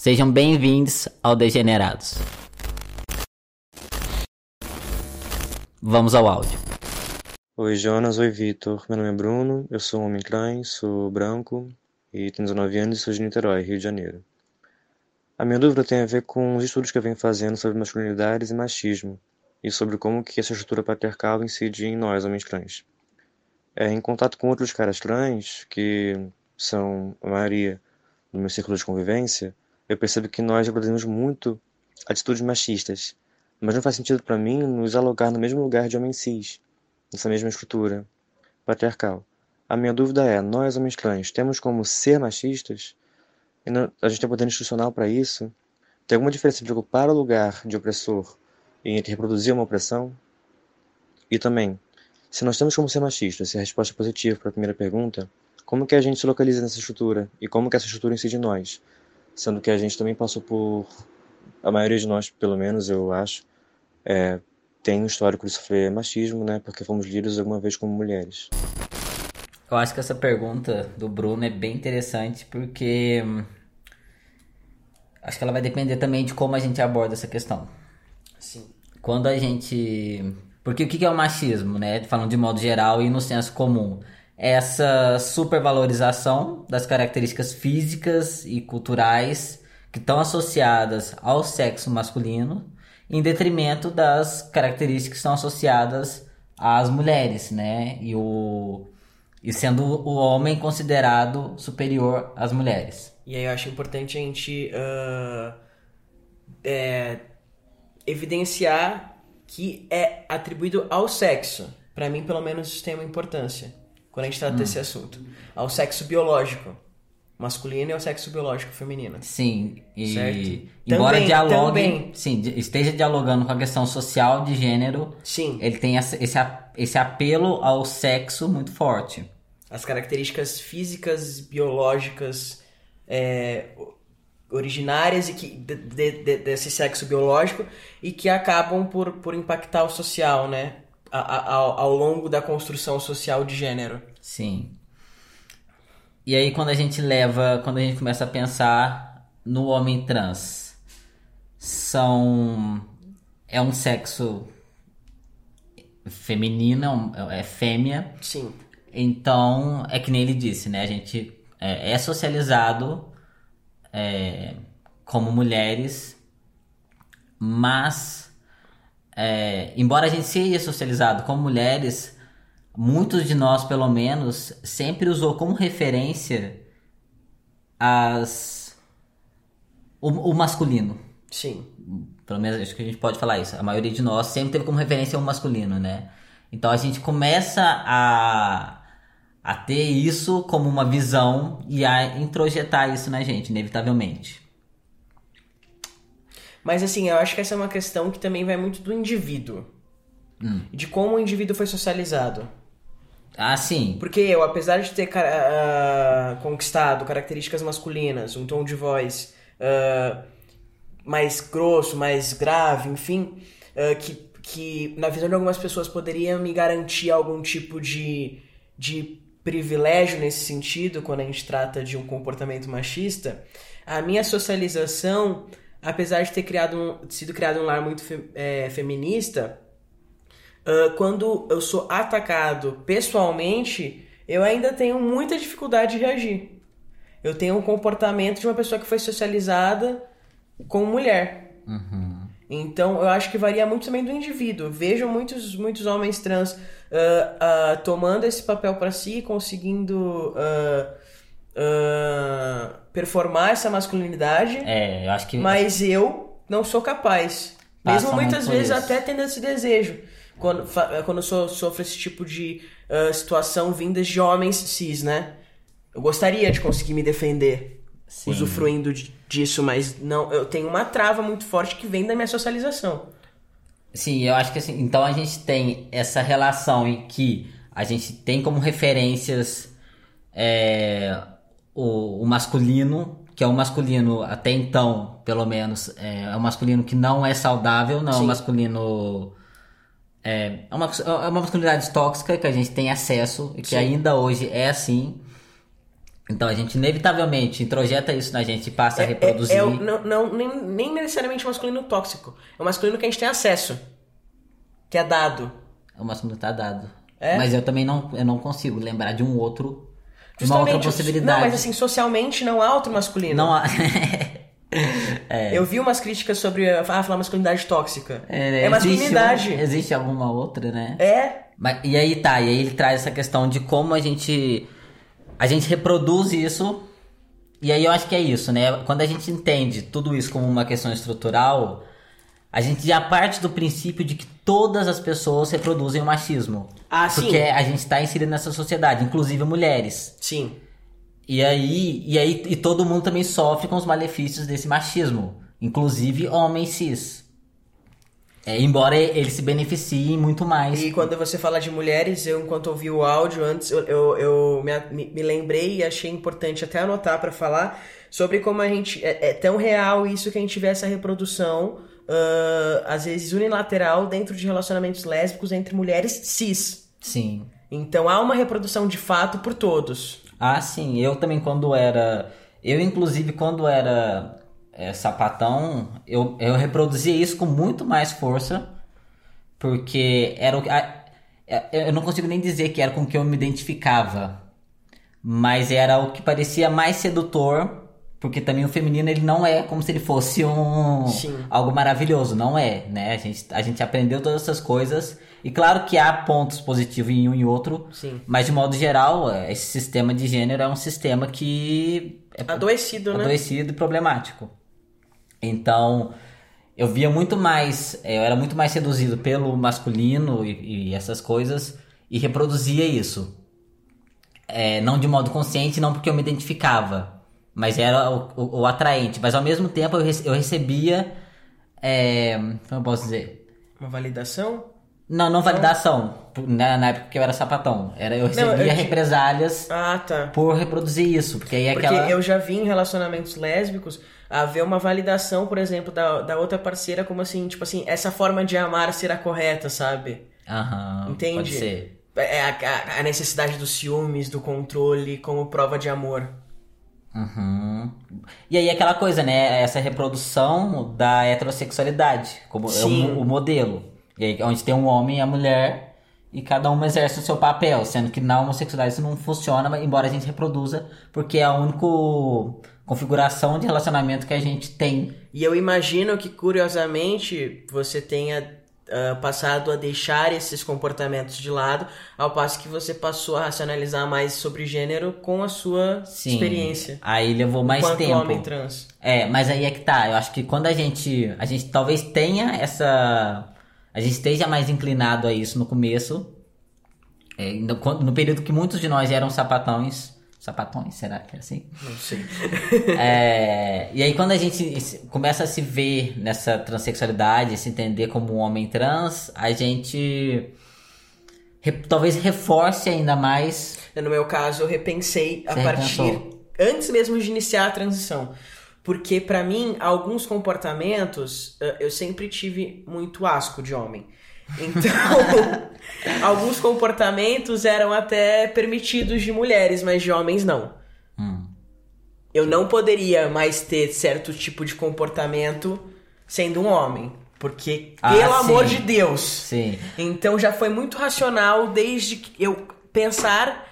Sejam bem-vindos ao Degenerados. Vamos ao áudio. Oi Jonas, oi Vitor. Meu nome é Bruno, eu sou um homem trans, sou branco e tenho 19 anos e sou de Niterói, Rio de Janeiro. A minha dúvida tem a ver com os estudos que eu venho fazendo sobre masculinidades e machismo e sobre como que essa estrutura patriarcal incide em nós, homens trans. É, em contato com outros caras trans, que são a maioria do meu círculo de convivência, eu percebo que nós reproduzimos muito atitudes machistas, mas não faz sentido para mim nos alogar no mesmo lugar de homem cis, nessa mesma estrutura patriarcal. A minha dúvida é: nós, homens trans, temos como ser machistas? Não, a gente tem poder institucional para isso? Tem alguma diferença entre ocupar o lugar de opressor e entre reproduzir uma opressão? E também, se nós temos como ser machistas, se a resposta é positiva para a primeira pergunta, como que a gente se localiza nessa estrutura e como que essa estrutura incide em nós? Sendo que a gente também passou por, a maioria de nós, pelo menos eu acho, é, tem um histórico de sofrer machismo, né? Porque fomos lidos alguma vez como mulheres. Eu acho que essa pergunta do Bruno é bem interessante porque hum, acho que ela vai depender também de como a gente aborda essa questão. Sim. Quando a gente. Porque o que é o machismo, né? Falando de modo geral e no senso comum. Essa supervalorização das características físicas e culturais que estão associadas ao sexo masculino em detrimento das características que estão associadas às mulheres, né? E, o, e sendo o homem considerado superior às mulheres. E aí eu acho importante a gente uh, é, evidenciar que é atribuído ao sexo. Para mim, pelo menos, isso tem uma importância quando a gente trata hum. desse assunto. Ao sexo biológico masculino e ao sexo biológico feminino. Sim, e certo? embora também, dialogue, também. sim, esteja dialogando com a questão social de gênero, sim. ele tem esse, esse apelo ao sexo muito forte. As características físicas, biológicas, é, originárias e que de, de, desse sexo biológico e que acabam por, por impactar o social, né? A, a, ao, longo da construção social de gênero. Sim. E aí quando a gente leva, quando a gente começa a pensar no homem trans, são é um sexo feminino, é, é fêmea. Sim. Então, é que nem ele disse, né? A gente é, é socializado é, como mulheres, mas é, embora a gente seja socializado como mulheres, muitos de nós, pelo menos, sempre usou como referência as o, o, masculino. Sim. Pelo menos acho que a gente pode falar isso. A maioria de nós sempre teve como referência o masculino, né? Então a gente começa a, a ter isso como uma visão e a introjetar isso na gente, inevitavelmente. Mas assim, eu acho que essa é uma questão que também vai muito do indivíduo. Hum. De como o indivíduo foi socializado. Ah, sim. Porque eu, apesar de ter uh, conquistado características masculinas, um tom de voz uh, mais grosso, mais grave, enfim, uh, que, que na visão de algumas pessoas poderia me garantir algum tipo de, de privilégio nesse sentido, quando a gente trata de um comportamento machista, a minha socialização, apesar de ter criado um, sido criado um lar muito fe, é, feminista, uh, quando eu sou atacado pessoalmente, eu ainda tenho muita dificuldade de reagir. Eu tenho um comportamento de uma pessoa que foi socializada com mulher. Uhum. Então, eu acho que varia muito também do indivíduo. Vejo muitos, muitos homens trans uh, uh, tomando esse papel para si, conseguindo performar essa masculinidade. É, eu acho que. Mas eu não sou capaz. Passa Mesmo muitas vezes isso. até tendo esse desejo quando, quando eu sofro esse tipo de uh, situação vindas de homens cis, né? Eu gostaria de conseguir me defender Sim. usufruindo disso, mas não, eu tenho uma trava muito forte que vem da minha socialização. Sim, eu acho que assim, então a gente tem essa relação em que a gente tem como referências é, o, o, masculino, que é um masculino até então, pelo menos, é, é um masculino que não é saudável, não Sim. é um masculino é, é, uma, é uma masculinidade tóxica que a gente tem acesso e que Sim. ainda hoje é assim. Então a gente inevitavelmente introjeta isso na gente e passa a É- reproduzir. É, é o- não, não, nem, nem necessariamente masculino tóxico. É o masculino que a gente tem acesso. Que é dado. O masculino tá dado. É? Mas eu também não, eu não consigo lembrar de um outro. De uma outra Justamente, possibilidade. Não, mas assim, socialmente não há outro masculino. Não há. Eu vi umas críticas sobre ah, falar masculinidade tóxica. É, existe masculinidade. um- existe alguma outra, né? É. Mas, e aí tá, e aí ele traz essa questão de como a gente. A gente reproduz isso. E aí eu acho que é isso, né? Quando a gente entende tudo isso como uma questão estrutural, a gente já parte do princípio de que todas as pessoas reproduzem o machismo. Ah, sim. Porque a gente está inserido nessa sociedade, inclusive mulheres. Sim. E aí, e aí e todo mundo também sofre com os malefícios desse machismo, inclusive homens cis. É, embora eles se beneficiem muito mais. E quando você fala de mulheres, eu, enquanto ouvi o áudio antes, eu, eu, eu me, me- lembrei e achei importante até anotar pra falar sobre como a gente. É, é tão real isso que a gente vê essa reprodução, ah, às vezes unilateral, dentro de relacionamentos lésbicos entre mulheres cis. Sim. Então há uma reprodução de fato por todos. Ah, sim. Eu também quando era. Eu, inclusive, quando era é, sapatão, eu, eu reproduzia isso com muito mais força. Porque era o que. é, Eu não consigo nem dizer que era com que eu me identificava. Mas era o que parecia mais sedutor. Porque também o feminino ele não é como se ele fosse um Sim. algo maravilhoso, não é, né? A gente, a gente aprendeu todas essas coisas e claro que há pontos positivos em um e outro, Sim. mas de modo geral, é, esse sistema de gênero é um sistema que é Adoecido, né? adoecido e problemático. Então, eu via muito mais, é, eu era muito mais seduzido pelo masculino e, e essas coisas e reproduzia isso. É, não de modo consciente, não porque eu me identificava, mas era o, o- o atraente. Mas ao mesmo tempo eu, rece- eu recebia, é, como eu posso dizer? Uma validação? Não, não validação, na, na época que eu era sapatão. Era, eu recebia eu digo- represálias Ah, tá. por reproduzir isso, porque aí é Porque aquela... eu já vi em relacionamentos lésbicos haver uma validação, por exemplo, da, da outra parceira, como assim, tipo assim, essa forma de amar será correta, sabe? Aham, Entende? pode ser. É a, a- a necessidade dos ciúmes, do controle, como prova de amor. Uhum. E aí aquela coisa, né? Essa reprodução da heterossexualidade, como é o, o modelo. E aí, onde tem um homem e a mulher, e cada um exerce o seu papel, sendo que na homossexualidade isso não funciona, embora a gente reproduza, porque é a única configuração de relacionamento que a gente tem. E eu imagino que, curiosamente, você tenha ah, passado a deixar esses comportamentos de lado, ao passo que você passou a racionalizar mais sobre gênero com a sua Sim. experiência. Aí levou mais Enquanto tempo. homem trans. É, mas aí é que tá. Eu acho que quando a gente. A gente talvez tenha essa. A gente esteja mais inclinado a isso no começo. É, no, no período que muitos de nós eram sapatões. Sapatões, será que é assim? Não sei. É, e aí quando a gente começa a se ver nessa transexualidade, se entender como um homem trans, a gente re- talvez reforce ainda mais. No meu caso, eu repensei a Você partir repensou? antes mesmo de iniciar a transição. Porque pra mim, alguns comportamentos eh, eu sempre tive muito asco de homem. Então, alguns comportamentos eram até permitidos de mulheres, mas de homens não. Hum. Eu não poderia mais ter certo tipo de comportamento sendo um homem. Porque, Ah, pelo amor sim. de Deus, Sim. então já foi muito racional desde que eu pensar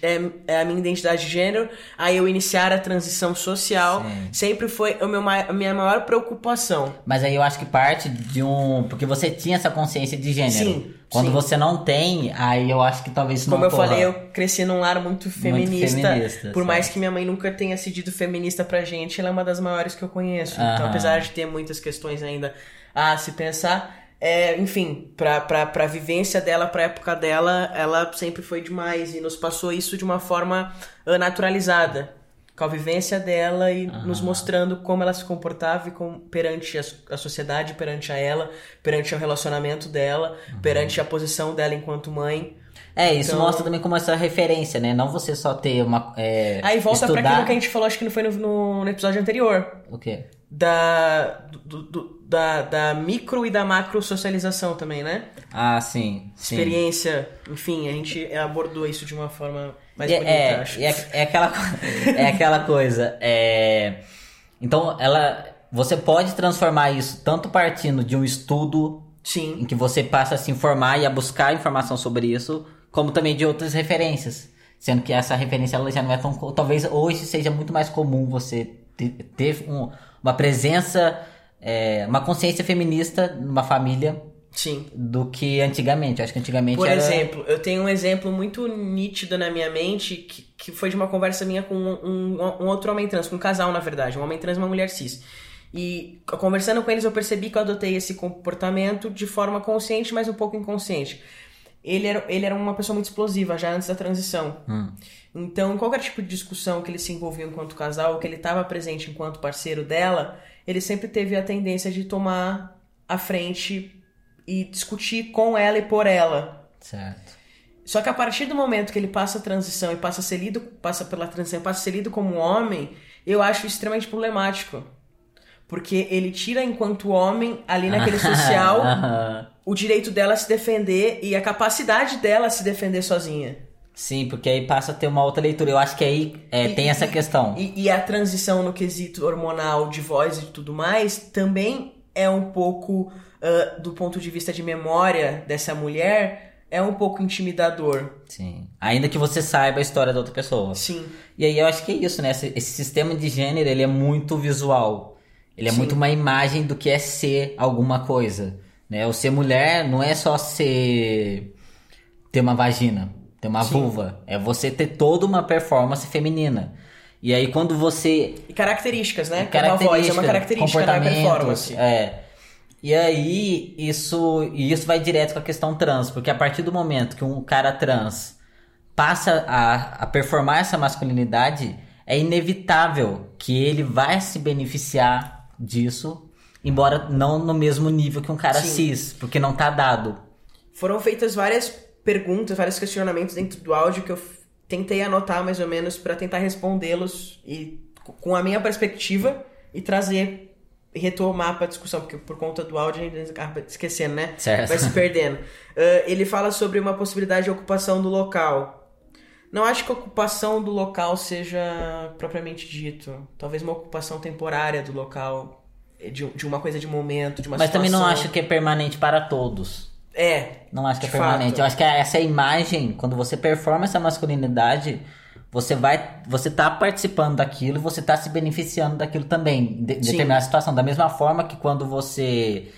é, é, a minha identidade de gênero, aí eu iniciar a transição social, Sim. sempre foi o meu, a minha maior preocupação. Mas aí eu acho que parte de um. Porque você tinha essa consciência de gênero. Sim, Quando sim. você não tem, aí eu acho que talvez isso Como não eu ocorra. falei, eu cresci num lar muito feminista. feminista, por mais certo. que minha mãe nunca tenha sido feminista pra gente, ela é uma das maiores que eu conheço. Então, apesar de ter muitas questões ainda a se pensar, é, enfim, pra, pra, pra vivência dela, pra época dela, ela sempre foi demais e nos passou isso de uma forma ah, naturalizada. Com a vivência dela e nos mostrando como ela se comportava com, perante a, a sociedade, perante a ela, perante o relacionamento dela, perante a posição dela enquanto mãe. É, isso Então- mostra também como essa referência, né? Não você só ter uma. É, Aí volta estudar... pra aquilo que a gente falou, acho que não foi no, no- no episódio anterior. O quê? Da, do, do, da, da micro e da macro socialização também, né? Ah, sim. sim. Experiência, enfim, a gente abordou isso de uma forma mais bonita, é, acho. é, é aquela, é aquela coisa. é, então, ela, você pode transformar isso tanto partindo de um estudo Sim, em que você passa a se informar e a buscar informação sobre isso, como também de outras referências. Sendo que essa referência ela já não é tão. Talvez hoje seja muito mais comum você te- ter um- uma presença, é, uma consciência feminista numa família sim. do que antigamente. Eu acho que antigamente Por era. exemplo, eu tenho um exemplo muito nítido na minha mente que, que foi de uma conversa minha com um, um- um outro homem trans, com um casal, na verdade, um homem trans e uma mulher cis. E conversando com eles, eu percebi que eu adotei esse comportamento de forma consciente, mas um pouco inconsciente. Ele era, ele era uma pessoa muito explosiva já antes da transição. Hum. Então, qualquer tipo de discussão que ele se envolvia enquanto casal, ou que ele estava presente enquanto parceiro dela, ele sempre teve a tendência de tomar a frente e discutir com ela e por ela. Certo. Só que a partir do momento que ele passa a transição e passa a ser lido, passa pela transição passa a ser lido como homem, eu acho extremamente problemático. Porque ele tira enquanto homem, ali naquele social. O direito dela a se defender e a capacidade dela a se defender sozinha. Sim, porque aí passa a ter uma outra leitura. Eu acho que aí é, E- tem essa questão. E, e a transição no quesito hormonal de voz e tudo mais também é um pouco, ah, do ponto de vista de memória dessa mulher, é um pouco intimidador. Sim. Ainda que você saiba a história da outra pessoa. Sim. E aí eu acho que é isso, né? Esse, esse sistema de gênero, ele é muito visual. Ele é Sim. muito uma imagem do que é ser alguma coisa. Né? O ser mulher não é só ser... ter uma vagina, ter uma Sim. vulva. É você ter toda uma performance feminina. E aí quando você E características, né? Como a voz é uma característica da performance. É. E aí, isso, isso vai direto com a questão trans, porque a partir do momento que um cara trans passa a, a performar essa masculinidade, é inevitável que ele vai se beneficiar disso, embora não no mesmo nível que um cara Sim. cis, porque não tá dado. Foram feitas várias perguntas, vários questionamentos dentro do áudio que eu tentei anotar mais ou menos pra tentar respondê-los e com a minha perspectiva e trazer e retomar pra discussão, porque por conta do áudio a gente acaba esquecendo, né? Certo. Vai se perdendo. Ah, ele fala sobre uma possibilidade de ocupação do local. Não acho que a ocupação do local seja propriamente dito. Talvez uma ocupação temporária do local, de, de uma coisa de momento, de uma Mas também não situação. acho que é permanente para todos. É, Não acho que é De permanente. fato. Eu acho que essa imagem, quando você performa essa masculinidade, você vai, você tá participando daquilo, você tá se beneficiando daquilo também, de, Sim. determinada situação. Da mesma forma que quando você,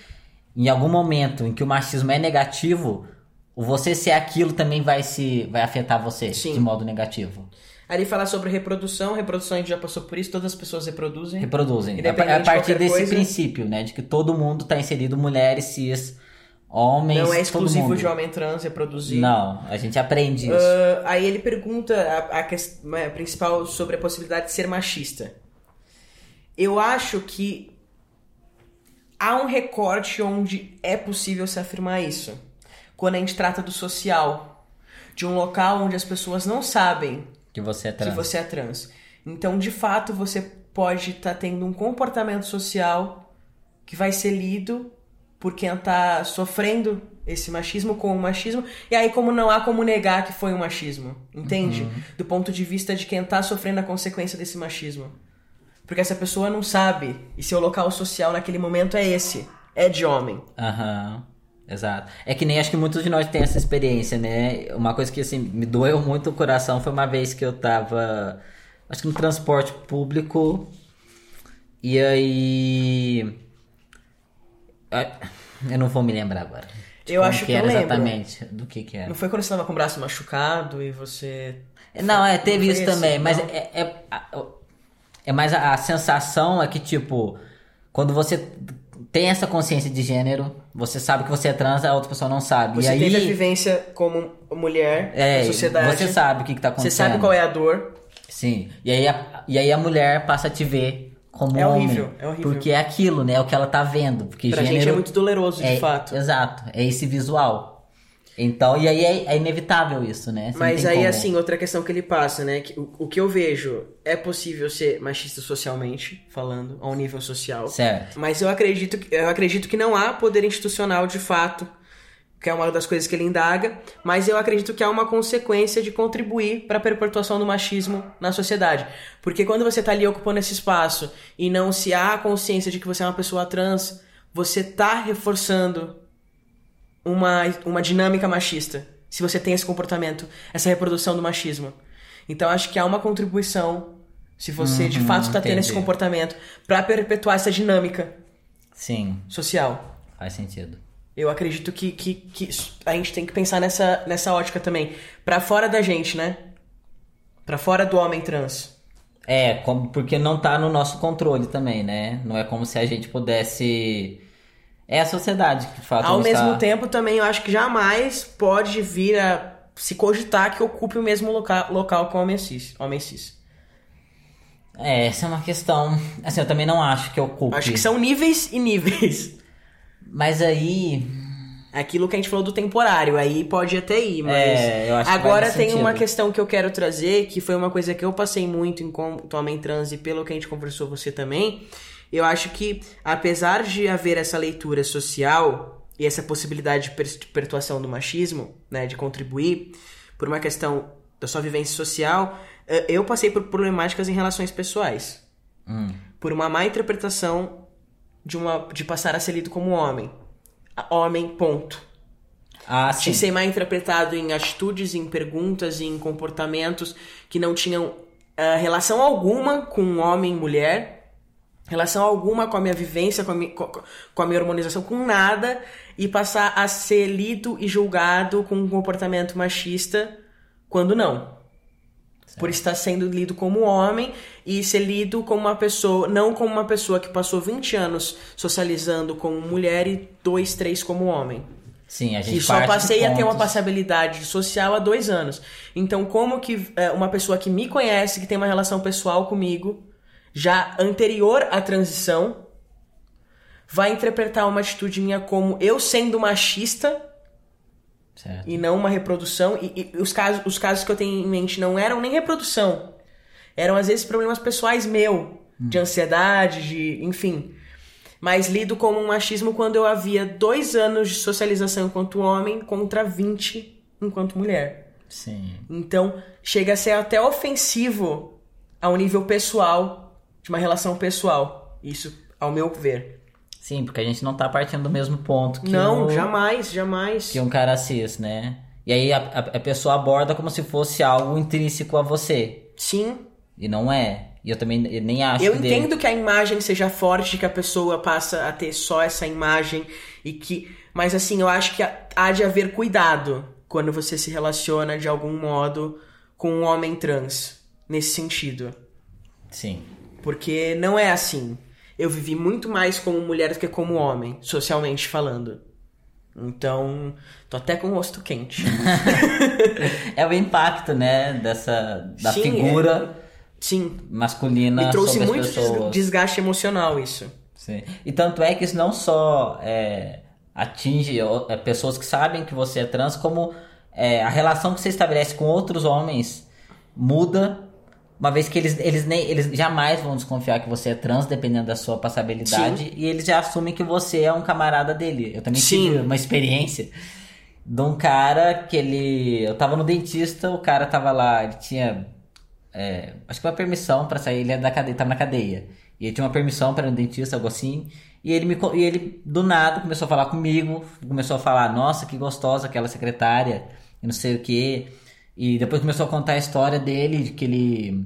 em algum momento em que o machismo é negativo, o você ser aquilo também vai se, vai afetar você Sim. de modo negativo. Aí ele fala sobre reprodução, reprodução a gente já passou por isso, todas as pessoas reproduzem. Reproduzem. A, Independente a de partir qualquer desse coisa. princípio, né, de que todo mundo tá inserido, mulheres, cis, homens, Não é exclusivo de homem trans reproduzir. Não, a gente aprende isso. Ah, aí ele pergunta a, a questão a principal sobre a possibilidade de ser machista. Eu acho que há um recorte onde é possível se afirmar isso. Quando a gente trata do social. De um local onde as pessoas não sabem que você é trans. você é trans. Então, de fato, você pode estar tendo um comportamento social que vai ser lido por quem tá sofrendo esse machismo com o machismo. E aí, como não há como negar que foi um machismo, entende? Uhum. Do ponto de vista de quem tá sofrendo a consequência desse machismo. Porque essa pessoa não sabe. E seu local social naquele momento é esse. É de homem. Aham, exato. É que nem acho que muitos de nós têm essa experiência, né? Uma coisa que assim, me doeu muito o coração foi uma vez que eu tava, acho que no transporte público, e aí. Eu não vou me lembrar agora. Eu acho que era eu lembro. exatamente do que que era. Não foi quando você tava com o braço machucado e você. Não, é, teve Não isso também, mas é, é, é mais a, a sensação é que, tipo, quando você tem essa consciência de gênero, você sabe que você é trans, a outra pessoa não sabe. Você e aí, teve a vivência como mulher é, na sociedade. você sabe o que, que tá Você acontecendo. sabe qual é a dor. Sim. E aí, a, e aí a mulher passa a te ver como É homem. horrível, é horrível. Porque é aquilo, né? É o que ela tá vendo. Porque Pra gênero gente é muito doloroso, de é- fato. Exato. É esse visual. Então, e aí é, é inevitável isso, né? Você Mas aí, como- assim, outra questão que ele passa, né? que o, o que eu vejo é possível ser machista socialmente, falando, a um nível social. Certo. Mas eu acredito, que- eu acredito que não há poder institucional de fato, que é uma das coisas que ele indaga, mas eu acredito que há uma consequência de contribuir para a perpetuação do machismo na sociedade. Porque quando você tá ali ocupando esse espaço e não se há consciência de que você é uma pessoa trans, você tá reforçando uma, uma dinâmica machista. Se você tem esse comportamento, essa reprodução do machismo. Então acho que há uma contribuição, se você de Uhum, fato está tendo esse comportamento, para perpetuar essa dinâmica Sim, social. faz sentido. Eu acredito que, que, que a gente tem que pensar nessa, nessa ótica também. Pra fora da gente, né? Pra fora do homem trans. É, como, porque não tá no nosso controle também, né? Não é como se a gente pudesse. É a sociedade que de fato Ao mesmo está... tempo, também eu acho que jamais pode vir a se cogitar que ocupe o mesmo loca local que o homem cis. Homem cis. É, essa é uma questão. Assim, eu também não acho que ocupe. Acho que são níveis e níveis. Mas aí. Aquilo que a gente falou do temporário, aí pode até ir, mas. É, eu acho que Agora faz tem sentido. uma questão que eu quero trazer, que foi uma coisa que eu passei muito enquanto homem trans e pelo que a gente conversou você também. Eu acho que, apesar de haver essa leitura social e essa possibilidade de per- perpetuação do machismo, né, de contribuir por uma questão da sua vivência social, eh, eu passei por problemáticas em relações pessoais Hum, por uma má interpretação de uma de passar a ser lido como homem. Homem, ponto. Ah, De sim. ser mal interpretado em atitudes, em perguntas, em comportamentos que não tinham ah, relação alguma com homem e mulher, relação alguma com a minha vivência, com a minha, co- com a minha hormonização, com nada, e passar a ser lido e julgado com um comportamento machista quando não por estar sendo lido como homem e ser lido como uma pessoa, não como uma pessoa que passou 20 anos socializando como mulher e dois, três como homem. Sim, a gente E só passei a ter uma passabilidade social há dois anos. Então, como que é, uma pessoa que me conhece, que tem uma relação pessoal comigo, já anterior à transição, vai interpretar uma atitude minha como eu sendo machista Certo. e não uma reprodução. E, e os, casos, os casos que eu tenho em mente não eram nem reprodução. Eram, às vezes, problemas pessoais meu, de ansiedade, de. enfim. Mas lido como um machismo quando eu havia dois anos de socialização enquanto homem contra 20 enquanto mulher. Sim. Então, chega a ser até ofensivo ao nível pessoal, de uma relação pessoal. Isso, ao meu ver. Sim, porque a gente não tá partindo do mesmo ponto que não, o- jamais, jamais. que um cara cis, né? E aí a, a- a pessoa aborda como se fosse algo intrínseco a você. Sim, E não é. E eu também eu nem acho Eu entendo que a imagem seja forte, que a pessoa passa a ter só essa imagem e que. Mas assim, eu acho que há de haver cuidado quando você se relaciona de algum modo com um homem trans. Nesse sentido. Sim. Porque não é assim. Eu vivi muito mais como mulher do que como homem, socialmente falando. Então, tô até com o rosto quente. É o impacto, né, dessa da Sim, figura Sim. masculina Me trouxe sobre muito pessoas. desgaste emocional isso. Sim. E tanto é que isso não só é, atinge é, pessoas que sabem que você é trans, como é, a relação que você estabelece com outros homens muda, uma vez que eles, eles, nem, eles jamais vão desconfiar que você é trans, dependendo da sua passabilidade, e eles já assumem que você é um camarada dele. Eu também Sim. tive uma experiência de um cara que ele. Eu tava no dentista, o cara tava lá, ele tinha. é, acho que uma permissão pra sair, ele é da cadeia, tava na cadeia. E ele tinha uma permissão para ir no dentista, algo assim. E ele, me, e ele, do nada, começou a falar comigo, começou a falar, nossa, que gostosa aquela secretária, e não sei o quê. E depois começou a contar a história dele, de que ele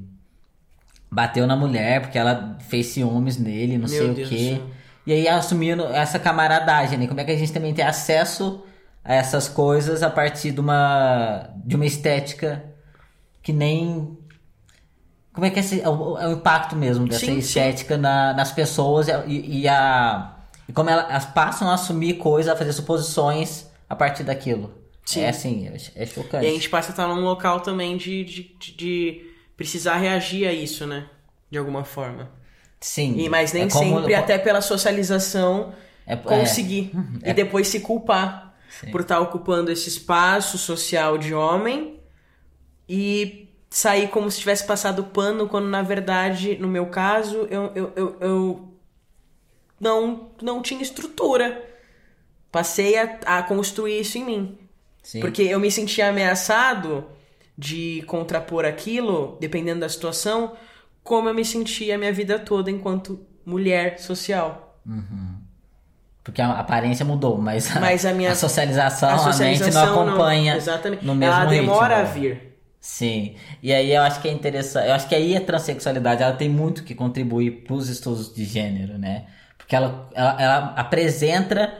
bateu na mulher porque ela fez ciúmes nele, não Meu sei Deus o quê. E aí assumindo essa camaradagem, né? Como é que a gente também tem acesso a essas coisas a partir de uma de uma estética que nem como é que é, esse, é, o, é o impacto mesmo dessa Sim, sim. estética na- nas pessoas e, e a e como ela- elas passam a assumir coisas, a fazer suposições a partir daquilo. Sim. É assim, é, é chocante. E a gente passa a estar num local também de, de, de- precisar reagir a isso, né? De alguma forma. Sim. E, mas nem é como- sempre, até pela socialização, É- é. conseguir. E depois se culpar. Sim. por estar ocupando esse espaço social de homem e sair como se tivesse passado pano, quando na verdade, no meu caso, eu, eu, eu, eu não, não tinha estrutura. Passei a, a construir isso em mim. Sim. Porque eu me sentia ameaçado de contrapor aquilo, dependendo da situação, como eu me sentia a minha vida toda enquanto mulher social. Porque a aparência mudou, mas a, Mas a minha- socialização, a a, mente socialização não acompanha exatamente. no mesmo Ela demora a ritmo. vir. Sim. E aí eu acho que é interessante. Eu acho que aí a transexualidade ela tem muito que contribuir para os estudos de gênero, né? Porque ela, ela, ela apresenta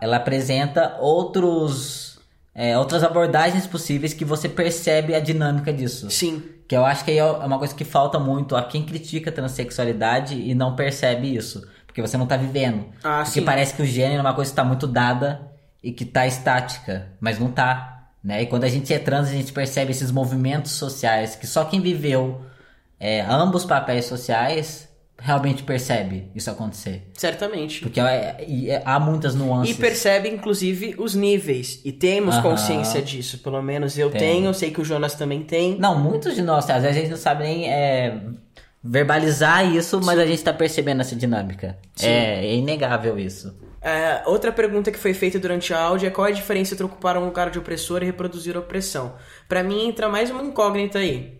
ela apresenta outros é, outras abordagens possíveis que você percebe a dinâmica disso. Sim. Que eu acho que aí é uma coisa que falta muito a quem critica a transexualidade e não percebe isso. Porque você não tá vivendo. Ah, porque sim. parece que o gênero é uma coisa que tá muito dada e que tá estática, mas não tá. Né? E quando a gente é trans, a gente percebe esses movimentos sociais que só quem viveu é, ambos papéis sociais realmente percebe isso acontecer. Certamente. Porque é- é- há muitas nuances. E percebe, inclusive, os níveis. E temos Aham. consciência disso. Pelo menos eu Tem. tenho, sei que o Jonas também tem. Não, muitos de nós, às vezes a gente não sabe nem é, verbalizar isso, mas a gente tá percebendo essa dinâmica. É, é inegável isso. É, outra pergunta que foi feita durante a áudio é qual é a diferença entre ocupar um lugar de opressor e reproduzir opressão. Pra mim entra mais uma incógnita aí.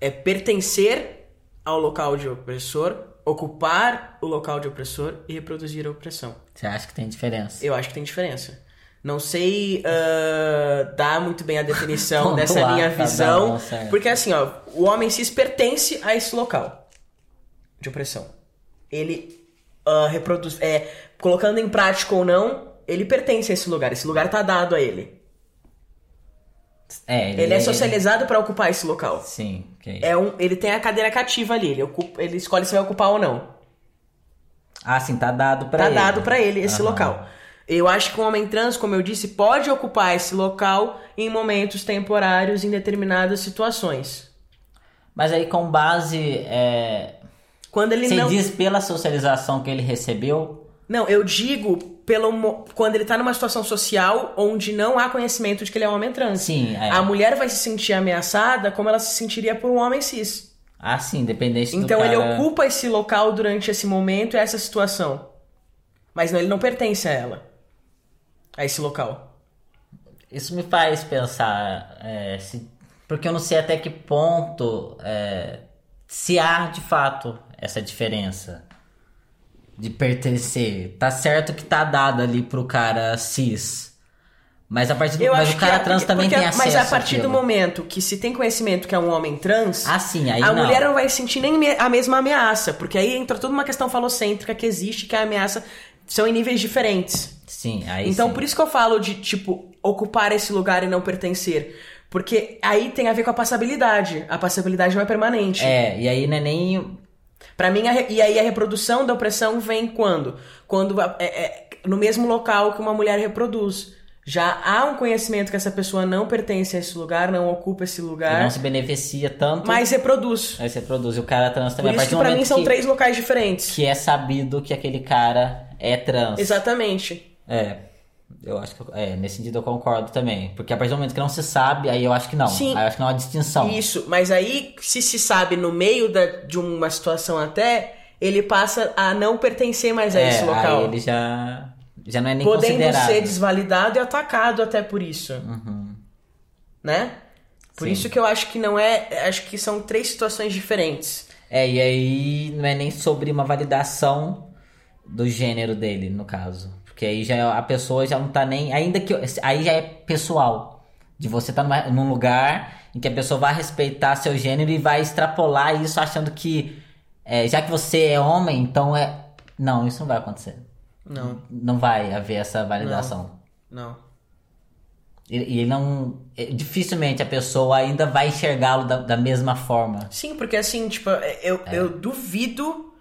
É pertencer ao local de opressor, ocupar o local de opressor e reproduzir a opressão. Você acha que tem diferença? Eu acho que tem diferença. Não sei ah, dar muito bem a definição Pontuar dessa minha cada visão, um, certo. porque assim, ó, o homem cis pertence a esse local de opressão. Ele ah, reproduz, é, colocando em prática ou não, ele pertence a esse lugar. Esse lugar tá dado a ele. É, Ele é socializado pra ocupar esse local. Sim. É um, ele tem a cadeira cativa ali. Ele, ocupa, ele escolhe se vai ocupar ou não. Ah, sim, tá dado pra tá ele. dado pra ele esse Aham. local. Eu acho que um homem trans, como eu disse, pode ocupar esse local em momentos temporários em determinadas situações. Mas aí com base. É... Quando ele Você não. diz pela socialização que ele recebeu. Não, eu digo pelo quando ele tá numa situação social onde não há conhecimento de que ele é um homem trans. Sim, é. A mulher vai se sentir ameaçada como ela se sentiria por um homem cis. Ah, sim, independente Então do ele cara... ocupa esse local durante esse momento e essa situação. Mas não, ele não pertence a ela. A esse local. Isso me faz pensar, é, se- porque eu não sei até que ponto é, se há de fato essa diferença de pertencer. Tá certo que tá dado ali pro cara cis. Mas a partir do, mas o cara é- trans também porque- tem acesso Mas a partir do momento que se tem conhecimento que é um homem trans, Ah, sim, aí a não. mulher não vai sentir nem a mesma ameaça, porque aí entra toda uma questão falocêntrica que existe, que a ameaça são em níveis diferentes. Sim, aí então, sim. por isso que eu falo de, tipo, ocupar esse lugar e não pertencer. Porque aí tem a ver com a passabilidade. A passabilidade não é permanente. É, e aí não é nem. Pra mim, a e aí a reprodução da opressão vem quando? Quando é, é no mesmo local que uma mulher reproduz. Já há um conhecimento que essa pessoa não pertence a esse lugar, não ocupa esse lugar, não se beneficia tanto. mas reproduz. Aí você produz. E o cara trans Por também. a isso que pra mim são que, três locais diferentes. que é sabido que aquele cara é trans. Exatamente. É. Eu acho que. É, nesse sentido eu concordo também. Porque a partir do momento que não se sabe, aí eu acho que não. Sim. Aí eu acho que não há distinção. Isso, mas aí, se se sabe no meio da, de uma situação até, ele passa a não pertencer mais a é, esse local. Aí ele já. Já não é nem podendo considerado. ser desvalidado e atacado até por isso. Né? Por Sim. isso que eu acho que não é. Acho que são três situações diferentes. É, e aí não é nem sobre uma validação do gênero dele, no caso. Porque aí já a pessoa já não tá nem. Ainda que. Aí já é pessoal. De você estar tá num lugar em que a pessoa vai respeitar seu gênero e vai extrapolar isso achando que. é, já que você é homem, então é. Não, isso não vai acontecer. Não, Não vai haver essa validação. não. E, e não. é, Dificilmente a pessoa ainda vai enxergá-lo da, da mesma forma. Sim, porque assim, tipo, eu, É. eu duvido,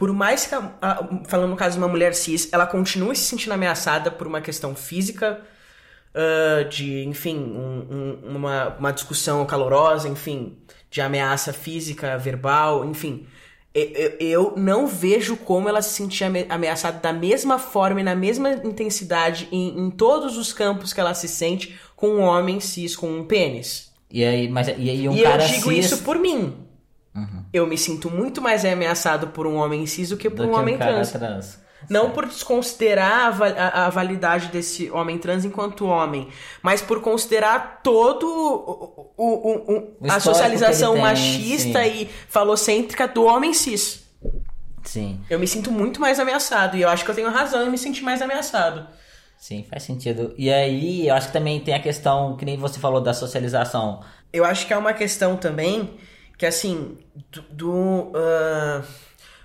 por mais que, a- a- falando no caso de uma mulher cis, ela continue se sentindo ameaçada por uma questão física, ah, de, enfim, um- um- uma, uma discussão calorosa, enfim, de ameaça física, verbal, enfim. Eu, eu não vejo como ela se sentia ame- ameaçada da mesma forma e na mesma intensidade em, em todos os campos que ela se sente com um homem cis com um pênis. E aí, mas, e aí um e cara eu digo cis isso por mim. Eu me sinto muito mais ameaçado por um homem cis do que por do um que homem um trans. trans. Não por desconsiderar a, a- validade desse homem trans enquanto homem, mas por considerar todo o, o- o- a socialização tem, machista sim. e falocêntrica do homem cis. Sim, Eu me sinto muito mais ameaçado e eu acho que eu tenho razão em me sentir mais ameaçado. sim, faz sentido. E aí, eu acho que também tem a questão, que nem você falou da socialização. Eu acho que é uma questão também que, assim, do. do, ah,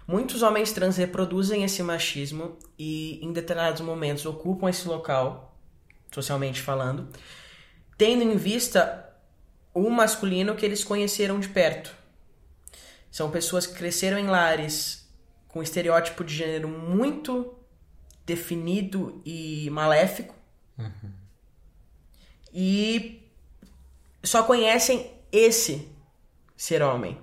muitos homens trans reproduzem esse machismo e, em determinados momentos, ocupam esse local, socialmente falando, tendo em vista o masculino que eles conheceram de perto. São pessoas que cresceram em lares com estereótipo de gênero muito definido e maléfico. E só conhecem esse ser homem.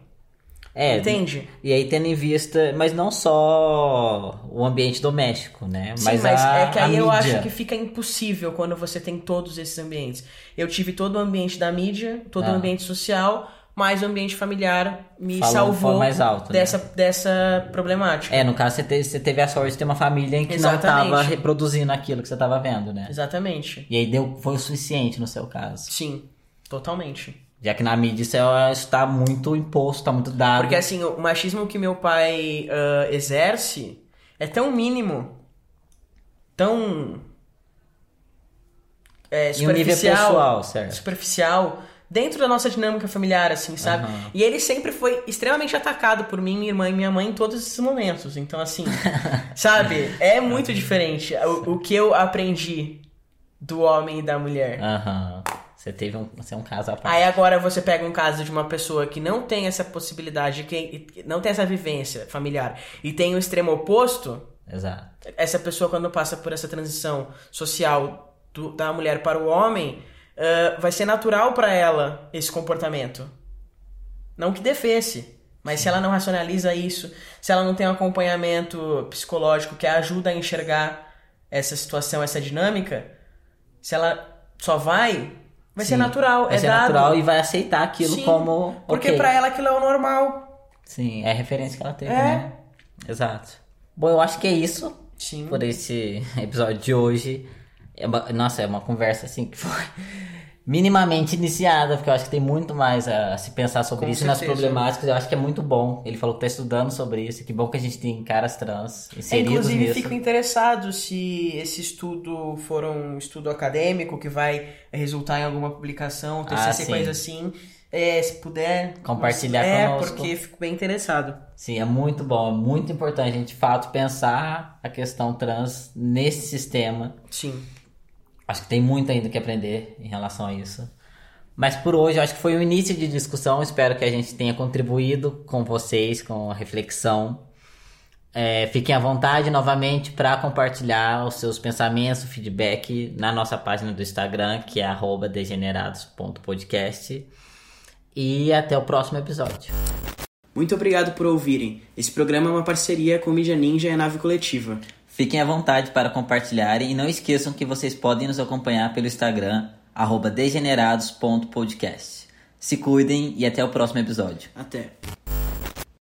É, Entende? E aí tendo em vista, mas não só o ambiente doméstico, né? Sim, mas, mas a, é que aí eu mídia. acho que fica impossível quando você tem todos esses ambientes. Eu tive todo o ambiente da mídia, todo o Ah. ambiente social, mas o ambiente familiar me Falando salvou mais alta, né? dessa, dessa problemática. É, no caso você teve, você teve a sorte de ter uma família em que Exatamente. não tava reproduzindo aquilo que você tava vendo, né? Exatamente. E aí deu, foi o suficiente no seu caso. Sim, totalmente. Já que na mídia isso, é, isso tá muito imposto, tá muito dado. Porque assim, o machismo que meu pai ah, exerce é tão mínimo, tão é, nível superficial, pessoal, certo. superficial dentro da nossa dinâmica familiar, assim, sabe? Aham. E ele sempre foi extremamente atacado por mim, minha irmã e minha mãe em todos esses momentos. Então, assim, sabe? É muito diferente o, o que eu aprendi do homem e da mulher. Aham. Você teve um, você é um caso à parte. Aí agora você pega um caso de uma pessoa que não tem essa possibilidade, que não tem essa vivência familiar e tem o extremo oposto, Exato. essa pessoa quando passa por essa transição social do- da mulher para o homem, ah, vai ser natural para ela esse comportamento. Não que defesse, mas se ela não racionaliza isso, se ela não tem um acompanhamento psicológico que a ajuda a enxergar essa situação, essa dinâmica, se ela só vai, vai ser Sim. natural, Vai é ser dado. natural e vai aceitar aquilo Sim, como. Porque ok. pra ela aquilo é o normal. Sim, é a referência que ela teve, É. né? Exato. Bom, eu acho que é isso Sim. por esse episódio de hoje. É uma- nossa, é uma conversa assim que foi minimamente iniciada, porque eu acho que tem muito mais a se pensar sobre Com isso e nas certeza. problemáticas. Eu acho que é muito bom. Ele falou que tá estudando sobre isso. Que bom que a gente tem caras trans É, inseridos inclusive, nisso. fico interessado se esse estudo for um estudo acadêmico que vai resultar em alguma publicação, TCC, Ah, coisa assim. É, se puder Compartilhar é, conosco. porque fico bem interessado. Sim, é muito bom. É muito importante a gente, de fato, pensar a questão trans nesse sistema. Sim. Acho que tem muito ainda que aprender em relação a isso. Mas por hoje, acho que foi um início de discussão. Espero que a gente tenha contribuído com vocês, com a reflexão. É, fiquem à vontade novamente para compartilhar os seus pensamentos, o feedback na nossa página do Instagram, que é degenerados.podcast. E até o próximo episódio. Muito obrigado por ouvirem. Esse programa é uma parceria com Mídia Ninja e a Nave Coletiva. Fiquem à vontade para compartilharem e não esqueçam que vocês podem nos acompanhar pelo Instagram, degenerados.podcast. Se cuidem e até o próximo episódio. Até.